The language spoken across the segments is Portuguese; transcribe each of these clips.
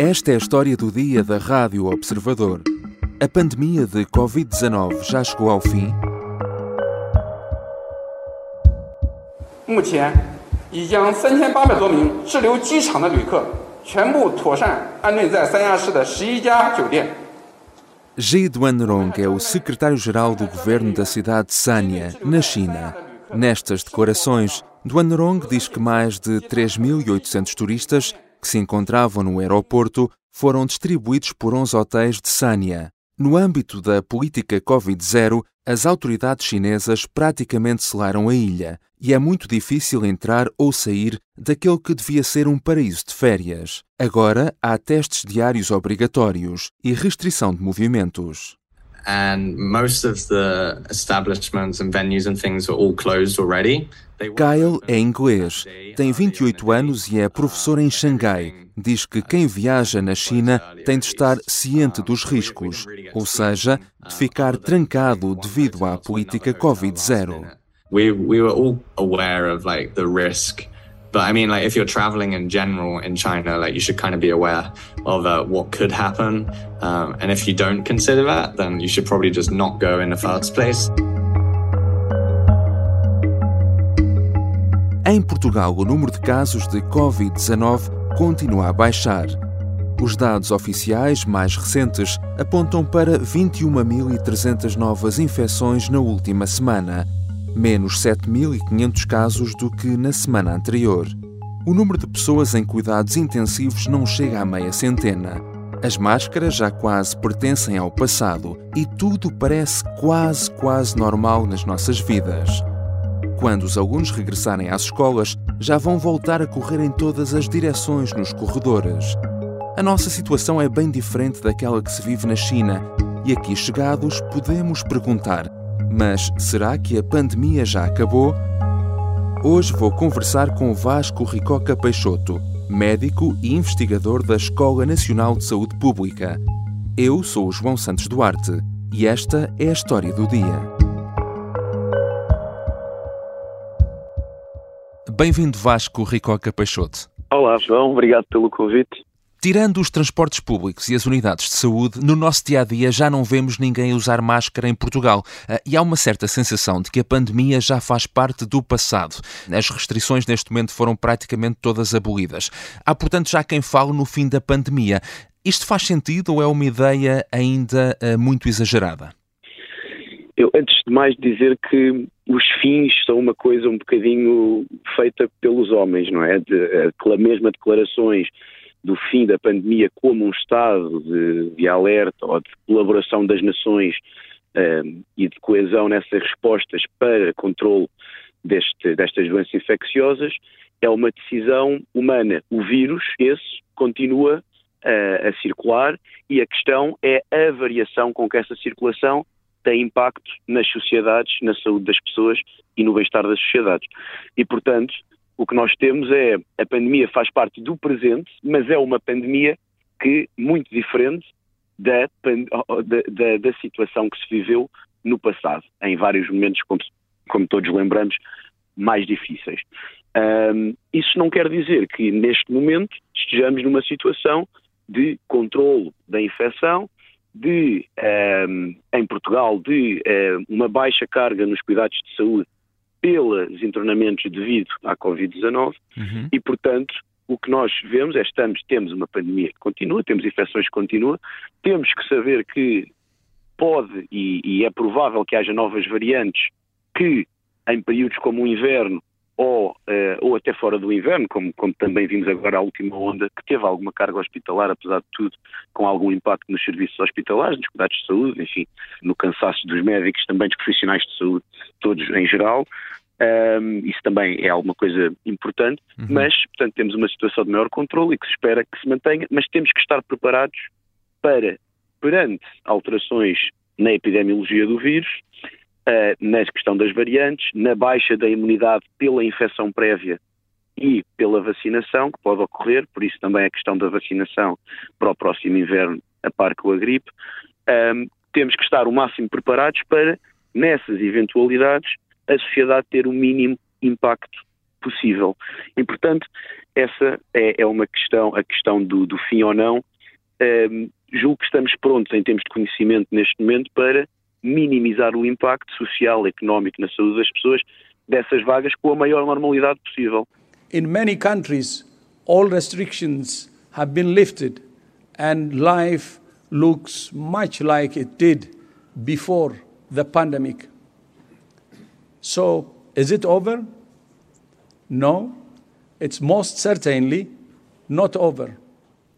Esta é a história do dia da Rádio Observador. A pandemia de Covid-19 já chegou ao fim? Ji Duanrong é o secretário-geral do governo da cidade de Sanya, na China. Nestas declarações, Duanrong diz que mais de 3.800 turistas que se encontravam no aeroporto foram distribuídos por 11 hotéis de Sanya. No âmbito da política Covid-0, as autoridades chinesas praticamente selaram a ilha e é muito difícil entrar ou sair daquele que devia ser um paraíso de férias. Agora há testes diários obrigatórios e restrição de movimentos. And most of the establishments and venues and things are all closed already. They Kyle é inglês, tem 28 anos e é professor em Xangai. Diz que quem viaja na China tem de estar ciente dos riscos, ou seja, de ficar trancado devido à política Covid-0. we we were all aware of like the risk, but I mean like if you're traveling in general in China, like you should kind of be aware of uh, what could happen, um, and if you don't consider that, then you should probably just not go in the first place. Em Portugal, o número de casos de Covid-19 continua a baixar. Os dados oficiais mais recentes apontam para 21.300 novas infecções na última semana, menos 7.500 casos do que na semana anterior. O número de pessoas em cuidados intensivos não chega à meia centena. As máscaras já quase pertencem ao passado e tudo parece quase, quase normal nas nossas vidas. Quando os alunos regressarem às escolas, já vão voltar a correr em todas as direções nos corredores. A nossa situação é bem diferente daquela que se vive na China e aqui chegados podemos perguntar: mas será que a pandemia já acabou? Hoje vou conversar com Vasco Ricoca Peixoto, médico e investigador da Escola Nacional de Saúde Pública. Eu sou o João Santos Duarte e esta é a história do dia. Bem-vindo, Vasco Ricoca Peixoto. Olá, João, obrigado pelo convite. Tirando os transportes públicos e as unidades de saúde, no nosso dia a dia já não vemos ninguém usar máscara em Portugal. Ah, E há uma certa sensação de que a pandemia já faz parte do passado. As restrições neste momento foram praticamente todas abolidas. Há, portanto, já quem fale no fim da pandemia. Isto faz sentido ou é uma ideia ainda ah, muito exagerada? Eu, antes de mais, dizer que os fins são uma coisa um bocadinho feita pelos homens, não é? De, a mesma declarações do fim da pandemia como um estado de, de alerta ou de colaboração das nações um, e de coesão nessas respostas para controle deste, destas doenças infecciosas é uma decisão humana. O vírus, esse, continua a, a circular e a questão é a variação com que essa circulação tem impacto nas sociedades, na saúde das pessoas e no bem-estar das sociedades. E, portanto, o que nós temos é a pandemia faz parte do presente, mas é uma pandemia que muito diferente da, da, da, da situação que se viveu no passado, em vários momentos, como, como todos lembramos, mais difíceis. Um, isso não quer dizer que neste momento estejamos numa situação de controle da infecção, de, um, em Portugal, de um, uma baixa carga nos cuidados de saúde pelos internamentos devido à Covid-19 Uhum. e, portanto, o que nós vemos é estamos, temos uma pandemia que continua, temos infecções que continuam, temos que saber que pode e, e é provável que haja novas variantes que, em períodos como o inverno ou, eh, ou até fora do inverno, como, como também vimos agora a última onda, que teve alguma carga hospitalar, apesar de tudo, com algum impacto nos serviços hospitalares, nos cuidados de saúde, enfim, no cansaço dos médicos, também dos profissionais de saúde, todos em geral. Um, isso também é alguma coisa importante, Uhum. mas, portanto, temos uma situação de maior controle e que se espera que se mantenha, mas temos que estar preparados para, perante alterações na epidemiologia do vírus, uh, na questão das variantes, na baixa da imunidade pela infecção prévia e pela vacinação, que pode ocorrer, por isso também a questão da vacinação para o próximo inverno, a par com a gripe, um, temos que estar o máximo preparados para, nessas eventualidades, a sociedade ter o mínimo impacto possível. E, portanto, essa é, é uma questão, a questão do, do fim ou não. Um, julgo que estamos prontos, em termos de conhecimento neste momento, para minimizar o impacto social, económico na saúde das pessoas dessas vagas com a maior normalidade possível. In many countries, all restrictions have been lifted and life looks much like it did before the pandemic. So, is it over? No, it's most certainly not over.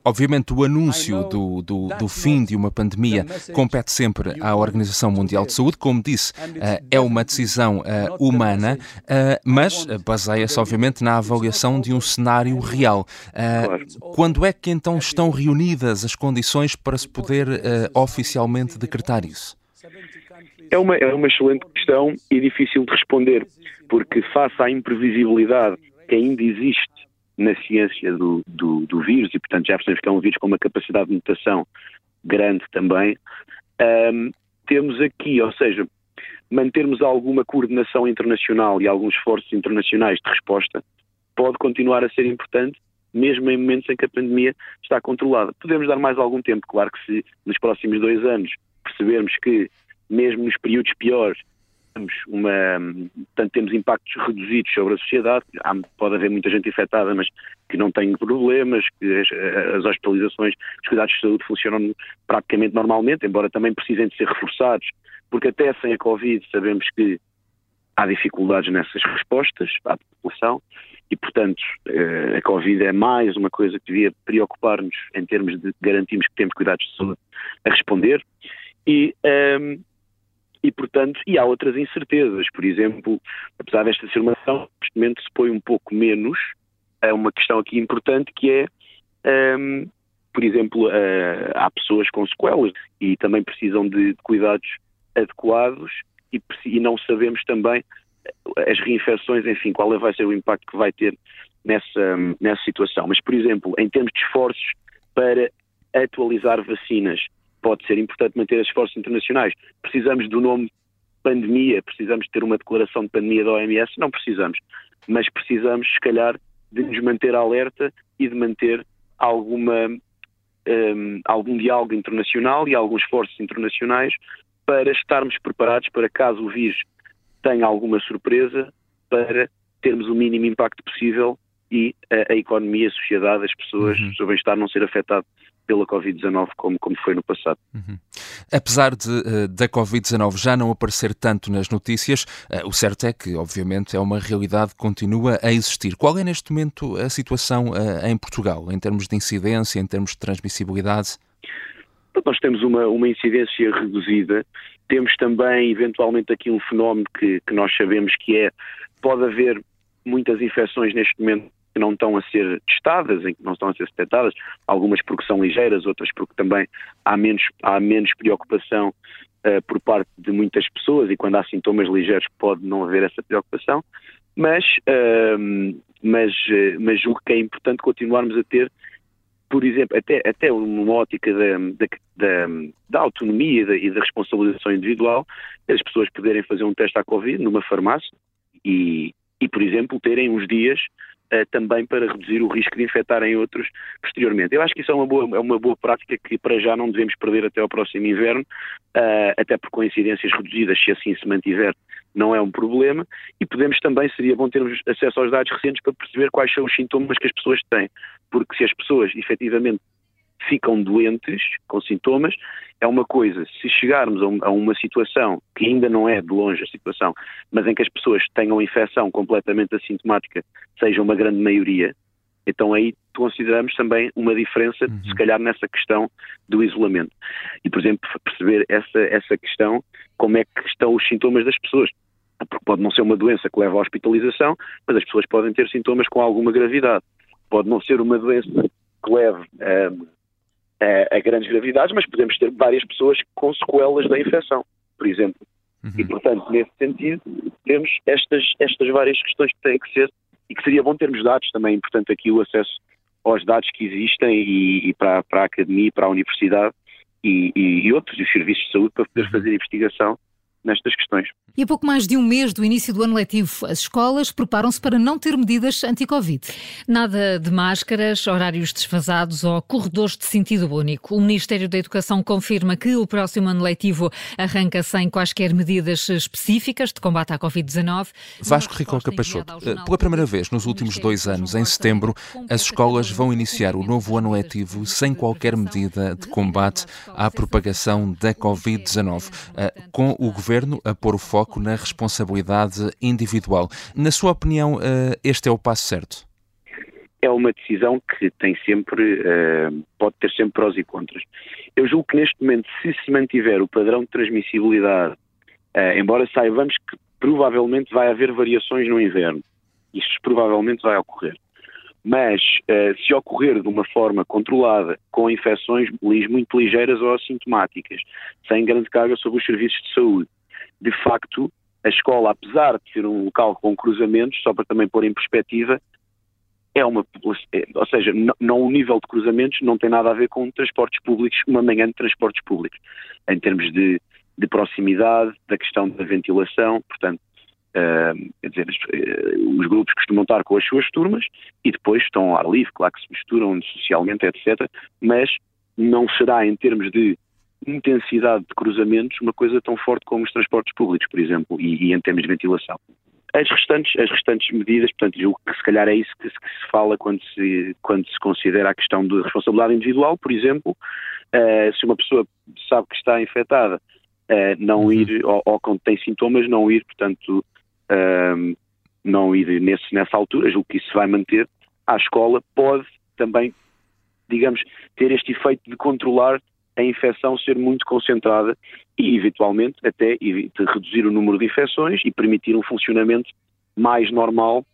Obviamente, o anúncio do, do, do, fim de uma pandemia compete sempre à Organização Mundial de Saúde. Como disse, eh, é uma decisão eh, humana, eh, mas baseia-se, obviamente, na avaliação de um cenário real. Quando é que então estão reunidas as condições para se poder oficialmente decretar isso? É uma, é uma excelente questão e difícil de responder, porque face à imprevisibilidade que ainda existe na ciência do, do, do, vírus, e portanto já percebemos que é um vírus com uma capacidade de mutação grande também, um, temos aqui, ou seja, mantermos alguma coordenação internacional e alguns esforços internacionais de resposta pode continuar a ser importante, mesmo em momentos em que a pandemia está controlada. Podemos dar mais algum tempo, claro que se nos próximos dois anos percebermos que, mesmo nos períodos piores, temos uma, portanto, temos impactos reduzidos sobre a sociedade. Há, pode haver muita gente infectada, mas que não tem problemas, que as, as, hospitalizações, os cuidados de saúde funcionam praticamente normalmente, embora também precisem de ser reforçados, porque até sem a Covid sabemos que há dificuldades nessas respostas à população e, portanto, eh, a Covid é mais uma coisa que devia preocupar-nos em termos de garantirmos que temos cuidados de saúde a responder. E, um, ehm, e, portanto, e há outras incertezas. Por exemplo, apesar desta afirmação, neste momento se põe um pouco menos a uma questão aqui importante que é, um, por exemplo, uh, há pessoas com sequelas e também precisam de cuidados adequados e, e não sabemos também as reinfecções, enfim, qual é, vai ser o impacto que vai ter nessa, nessa situação. Mas, por exemplo, em termos de esforços para atualizar vacinas, pode ser importante manter esforços internacionais. Precisamos do nome pandemia, precisamos ter uma declaração de pandemia da OMS? Não precisamos. Mas precisamos, se calhar, de nos manter alerta e de manter alguma, um, algum diálogo internacional e alguns esforços internacionais para estarmos preparados para caso o vírus tenha alguma surpresa, para termos o mínimo impacto possível e a, a economia, a sociedade, as pessoas, uhum. o seu bem-estar não ser afetado pela Covid-19 como, como foi no passado. Uhum. Apesar de, uh, da Covid-19 já não aparecer tanto nas notícias, uh, o certo é que, obviamente, é uma realidade que continua a existir. Qual é neste momento a situação uh, em Portugal, em termos de incidência, em termos de transmissibilidade? Nós temos uma, uma incidência reduzida, temos também, eventualmente, aqui um fenómeno que, que nós sabemos que é, pode haver muitas infecções neste momento que não estão a ser testadas, em que não estão a ser detectadas, algumas porque são ligeiras, outras porque também há menos, há menos preocupação uh, por parte de muitas pessoas e quando há sintomas ligeiros pode não haver essa preocupação, mas, uh, mas, uh, mas julgo que é importante continuarmos a ter, por exemplo, até, até uma ótica da, da, da, da autonomia e da, e da responsabilização individual, as pessoas poderem fazer um teste à Covid numa farmácia e, e, por exemplo, terem uns dias uh, também para reduzir o risco de infectarem outros posteriormente. Eu acho que isso é uma boa, é uma boa prática que para já não devemos perder até ao próximo inverno, uh, até por coincidências reduzidas, se assim se mantiver, não é um problema, e podemos também, seria bom termos acesso aos dados recentes para perceber quais são os sintomas que as pessoas têm, porque se as pessoas efetivamente ficam doentes com sintomas, é uma coisa. Se chegarmos a, uma situação que ainda não é de longe a situação, mas em que as pessoas tenham infecção completamente assintomática, seja uma grande maioria, então aí consideramos também uma diferença, uhum. se calhar, nessa questão do isolamento. E, por exemplo, perceber essa, essa questão, como é que estão os sintomas das pessoas. Porque pode não ser uma doença que leva à hospitalização, mas as pessoas podem ter sintomas com alguma gravidade. Pode não ser uma doença que leve hum, a, a grandes gravidades, mas podemos ter várias pessoas com sequelas da infecção, por exemplo. Uhum. E, portanto, nesse sentido, temos estas, estas várias questões que têm que ser e que seria bom termos dados também, portanto, aqui o acesso aos dados que existem e, e para, para, a academia, para a universidade e, e, e outros, os serviços de saúde, para poder uhum. fazer investigação nestas questões. E a pouco mais de um mês do início do ano letivo, as escolas preparam-se para não ter medidas anti-Covid. Nada de máscaras, horários desfasados ou corredores de sentido único. O Ministério da Educação confirma que o próximo ano letivo arranca sem quaisquer medidas específicas de combate à Covid-19. Vasco Ricoca Peixoto, pela primeira vez nos últimos dois anos, em setembro, as escolas vão iniciar o novo ano letivo sem qualquer medida de combate à propagação da Covid-19, eh, com o governo a pôr o foco na responsabilidade individual. Na sua opinião, eh, este é o passo certo? É uma decisão que tem sempre, eh, pode ter sempre prós e contras. Eu julgo que neste momento, se se mantiver o padrão de transmissibilidade, embora saibamos que provavelmente vai haver variações no inverno, isto provavelmente vai ocorrer. Mas se ocorrer de uma forma controlada, com infecções muito ligeiras ou assintomáticas, sem grande carga sobre os serviços de saúde, de facto, a escola, apesar de ser um local com cruzamentos, só para também pôr em perspectiva, é uma é, ou seja, não, não, o nível de cruzamentos não tem nada a ver com transportes públicos, uma manhã de transportes públicos, em termos de, de proximidade, da questão da ventilação, portanto, Uh, quer dizer, uh, os grupos costumam estar com as suas turmas e depois estão ao ar livre, claro que se misturam socialmente, etc. Mas não será, em termos de intensidade de cruzamentos, uma coisa tão forte como os transportes públicos, por exemplo, e, e em termos de ventilação. As restantes, as restantes medidas, portanto, julgo que se calhar é isso que se, que se fala quando se, quando se considera a questão de responsabilidade individual, por exemplo, uh, se uma pessoa sabe que está infectada, não uhum. ir, ou, ou quando tem sintomas, não ir, portanto, um, não ir nesse, nessa altura, julgo que isso vai manter, a escola pode também, digamos, ter este efeito de controlar a infecção ser muito concentrada e, eventualmente, até reduzir o número de infecções e permitir um funcionamento mais normal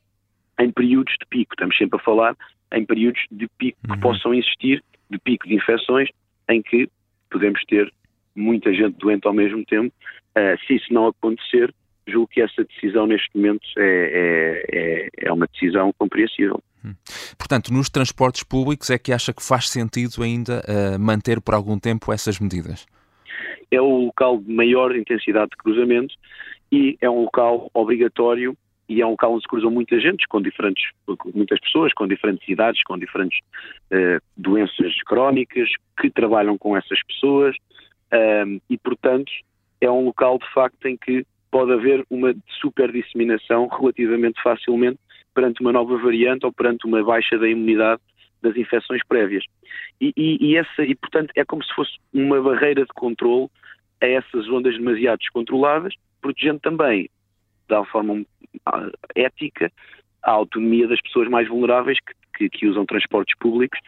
em períodos de pico. Estamos sempre a falar em períodos de pico uhum. que possam existir, de pico de infecções, em que podemos ter muita gente doente ao mesmo tempo. Uh, se isso não acontecer, julgo que essa decisão neste momento é, é, é, é uma decisão compreensível. Hum. Portanto, nos transportes públicos é que acha que faz sentido ainda uh, manter por algum tempo essas medidas? É o local de maior intensidade de cruzamento e é um local obrigatório e é um local onde se cruzam muita gente, com diferentes, muitas pessoas, com diferentes idades, com diferentes uh, doenças crónicas, que trabalham com essas pessoas uh, e, portanto, é um local de facto em que pode haver uma super disseminação relativamente facilmente perante uma nova variante ou perante uma baixa da imunidade das infecções prévias. E, e, e, essa, e portanto, é como se fosse uma barreira de controle a essas ondas demasiado descontroladas, protegendo também, de forma ética, a autonomia das pessoas mais vulneráveis que, que, que usam transportes públicos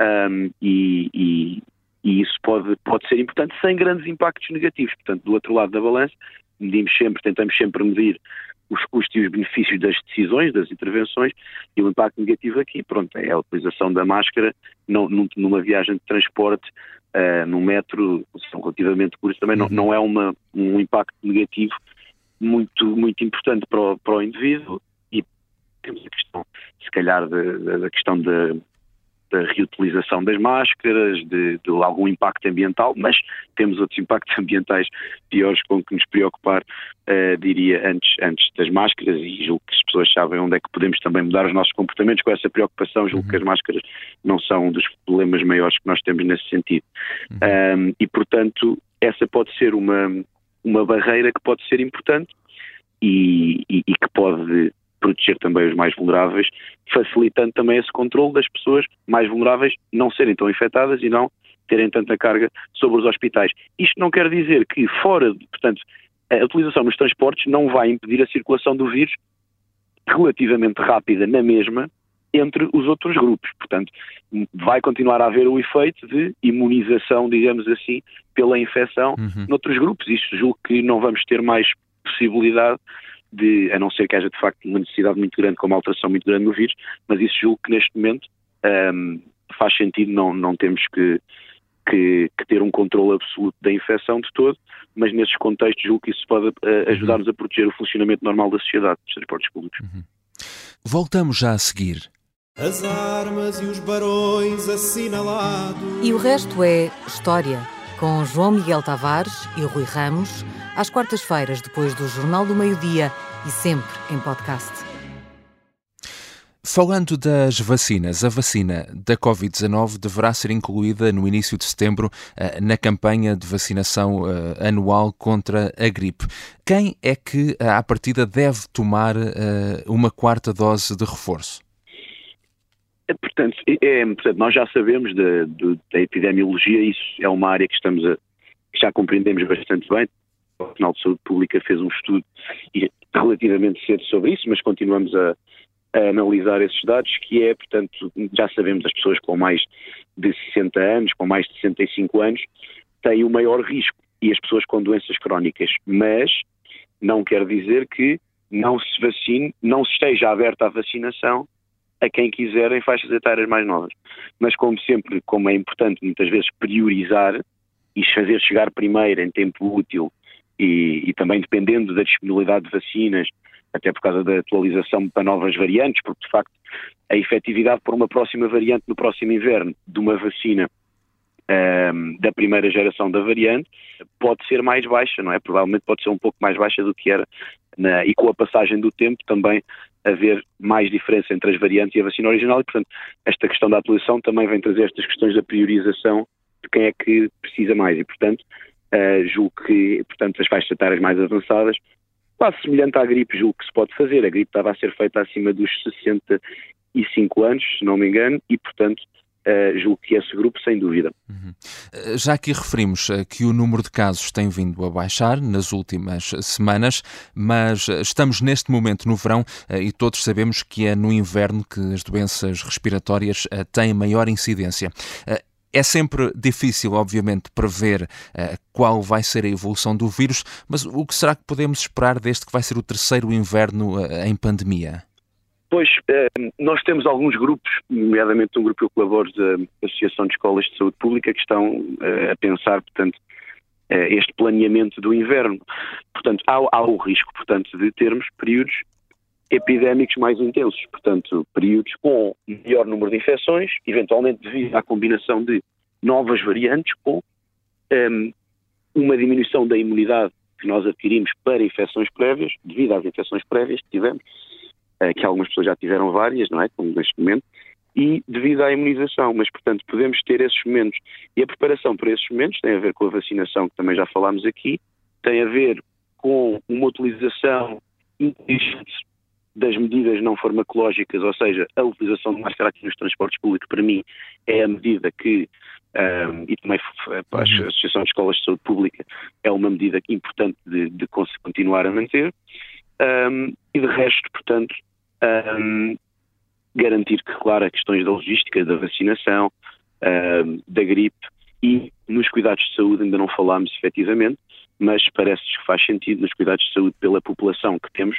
um, e, e, e, isso pode, pode ser importante sem grandes impactos negativos. Portanto, do outro lado da balança, medimos sempre, tentamos sempre medir os custos e os benefícios das decisões, das intervenções, e o impacto negativo aqui, pronto, é a utilização da máscara não, numa viagem de transporte, uh, num metro, são relativamente curtos, também não, uhum. não é uma, um impacto negativo muito, muito importante para o, para o indivíduo, e temos a questão, se calhar, da, da questão da da reutilização das máscaras, de, de, algum impacto ambiental, mas temos outros impactos ambientais piores com que nos preocupar, uh, diria, antes, antes das máscaras, e julgo que as pessoas sabem onde é que podemos também mudar os nossos comportamentos com essa preocupação, julgo uhum. que as máscaras não são um dos problemas maiores que nós temos nesse sentido. Uhum. Um, e, portanto, essa pode ser uma, uma barreira que pode ser importante e, e, e que pode proteger também os mais vulneráveis, facilitando também esse controle das pessoas mais vulneráveis não serem tão infectadas e não terem tanta carga sobre os hospitais. Isto não quer dizer que fora, portanto, a utilização nos transportes não vai impedir a circulação do vírus relativamente rápida na mesma entre os outros grupos. Portanto, vai continuar a haver o efeito de imunização, digamos assim, pela infecção uhum. noutros grupos. Isto julgo que não vamos ter mais possibilidade de, a não ser que haja de facto uma necessidade muito grande, com uma alteração muito grande no vírus, mas isso julgo que neste momento um, faz sentido, não, não temos que, que, que, ter um controle absoluto da infecção de todo, mas nesses contextos julgo que isso pode uh, ajudar-nos a proteger o funcionamento normal da sociedade, dos transportes públicos. Uhum. Voltamos já a seguir. As armas e os barões assinalados. E o resto é história, com João Miguel Tavares e Rui Ramos às quartas-feiras, depois do Jornal do Meio-Dia e sempre em podcast. Falando das vacinas, a vacina da Covid-19 deverá ser incluída no início de setembro eh, na campanha de vacinação eh, anual contra a gripe. Quem é que, eh, à partida, deve tomar uma quarta dose de reforço? É, portanto, é, portanto, nós já sabemos da, da epidemiologia, isso é uma área que estamos a, que já compreendemos bastante bem. O Nacional de Saúde Pública fez um estudo relativamente cedo sobre isso, mas continuamos a, a analisar esses dados, que é, portanto, já sabemos as pessoas com mais de 60 anos, com mais de 65 anos, têm o maior risco e as pessoas com doenças crónicas, mas não quer dizer que não se vacine, não se esteja aberta à vacinação a quem quiser em faixas etárias mais novas. Mas como sempre, como é importante muitas vezes priorizar e fazer chegar primeiro em tempo útil e, e também dependendo da disponibilidade de vacinas, até por causa da atualização para novas variantes, porque de facto a efetividade para uma próxima variante no próximo inverno de uma vacina um, da primeira geração da variante pode ser mais baixa, não é? Provavelmente pode ser um pouco mais baixa do que era na, e com a passagem do tempo também haver mais diferença entre as variantes e a vacina original e, portanto, esta questão da atualização também vem trazer estas questões da priorização de quem é que precisa mais e, portanto, uh, julgo que, portanto, as faixas etárias mais avançadas quase semelhante à gripe, julgo que se pode fazer. A gripe estava a ser feita acima dos 65 anos, se não me engano, e, portanto, Uh, julgo que esse grupo, sem dúvida. Uhum. Eh, já aqui referimos que o número de casos tem vindo a baixar nas últimas semanas, mas estamos neste momento no verão e todos sabemos que é no inverno que as doenças respiratórias têm maior incidência. É sempre difícil, obviamente, prever uh, qual vai ser a evolução do vírus, mas o que será que podemos esperar deste que vai ser o terceiro inverno uh, em pandemia? Pois, uh, nós temos alguns grupos, nomeadamente um grupo que eu colaboro da Associação de Escolas de Saúde Pública, que estão a pensar, portanto, este planeamento do inverno. Portanto, há, há o risco, portanto, de termos períodos epidémicos mais intensos, portanto, períodos com maior número de infecções, eventualmente devido à combinação de novas variantes ou um, uma diminuição da imunidade que nós adquirimos para infecções prévias, devido às infecções prévias que tivemos, uh, que algumas pessoas já tiveram várias, não é? Como neste momento, e devido à imunização. Mas, portanto, podemos ter esses momentos. E a preparação para esses momentos tem a ver com a vacinação, que também já falámos aqui, tem a ver com uma utilização inteligente das medidas não farmacológicas, ou seja, a utilização de máscara aqui nos transportes públicos, para mim, é a medida que, um, e também a Associação de Escolas de Saúde Pública, é uma medida importante de, de continuar a manter. Um, e de resto, portanto, um, garantir que, claro, as questões da logística, da vacinação, da gripe e nos cuidados de saúde ainda não falámos efetivamente, mas parece que faz sentido nos cuidados de saúde pela população que temos,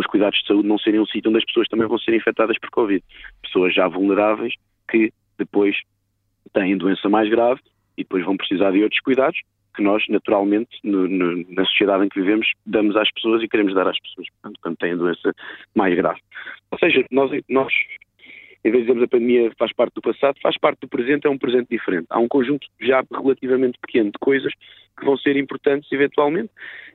os cuidados de saúde não serem um sítio onde as pessoas também vão ser infectadas por Covid. Pessoas já vulneráveis que depois têm doença mais grave e depois vão precisar de outros cuidados que nós, naturalmente, no, no, na sociedade em que vivemos, damos às pessoas e queremos dar às pessoas, portanto, quando têm doença mais grave. Ou seja, nós, nós em vez de dizermos a pandemia faz parte do passado, faz parte do presente, é um presente diferente. Há um conjunto já relativamente pequeno de coisas que vão ser importantes eventualmente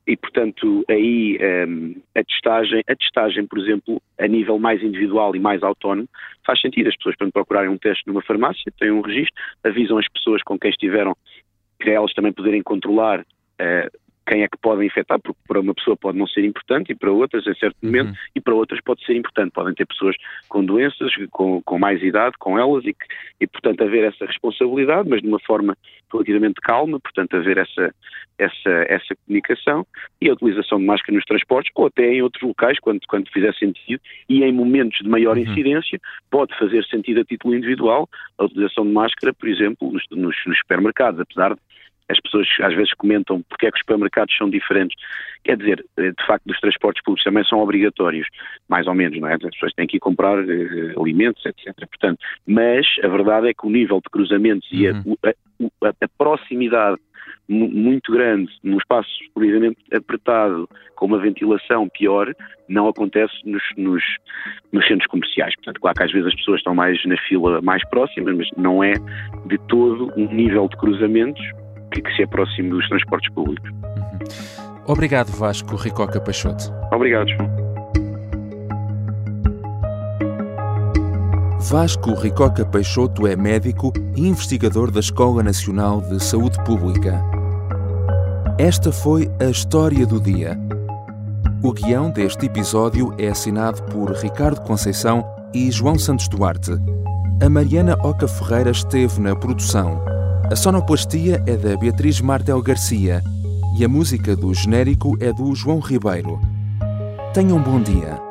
e, portanto, aí um, a testagem, a testagem, por exemplo, a nível mais individual e mais autónomo, faz sentido. As pessoas, quando procurarem um teste numa farmácia, têm um registro, avisam as pessoas com quem estiveram para elas também poderem controlar uh, quem é que podem infectar, porque para uma pessoa pode não ser importante e para outras, em certo uhum. momento, e para outras pode ser importante. Podem ter pessoas com doenças, com, com mais idade, com elas, e, que, e portanto haver essa responsabilidade, mas de uma forma relativamente calma, portanto haver essa, essa, essa comunicação e a utilização de máscara nos transportes, ou até em outros locais, quando, quando fizer sentido, e em momentos de maior uhum. incidência, pode fazer sentido a título individual a utilização de máscara, por exemplo, nos, nos, nos supermercados, apesar de as pessoas às vezes comentam porque é que os supermercados são diferentes. Quer dizer, eh, de facto, os transportes públicos também são obrigatórios, mais ou menos, não é? As pessoas têm que ir comprar uh, alimentos, etc. Portanto, mas a verdade é que o nível de cruzamentos uhum. e a, uhum. a, a, a proximidade muito grande, num espaço precisamente apertado, com uma ventilação pior, não acontece nos, nos, nos, centros comerciais. Portanto, claro que às vezes as pessoas estão mais na fila mais próximas, mas não é de todo um nível de cruzamentos que, que se aproxime dos transportes públicos. Uhum. Obrigado, Vasco Ricoca Peixoto. Obrigado, João. Vasco Ricoca Peixoto é médico e investigador da Escola Nacional de Saúde Pública. Esta foi a história do dia. O guião deste episódio é assinado por Ricardo Conceição e João Santos Duarte. A Mariana Oca Ferreira esteve na produção. A sonoplastia é da Beatriz Martel Garcia e a música do genérico é do João Ribeiro. Tenham um bom dia.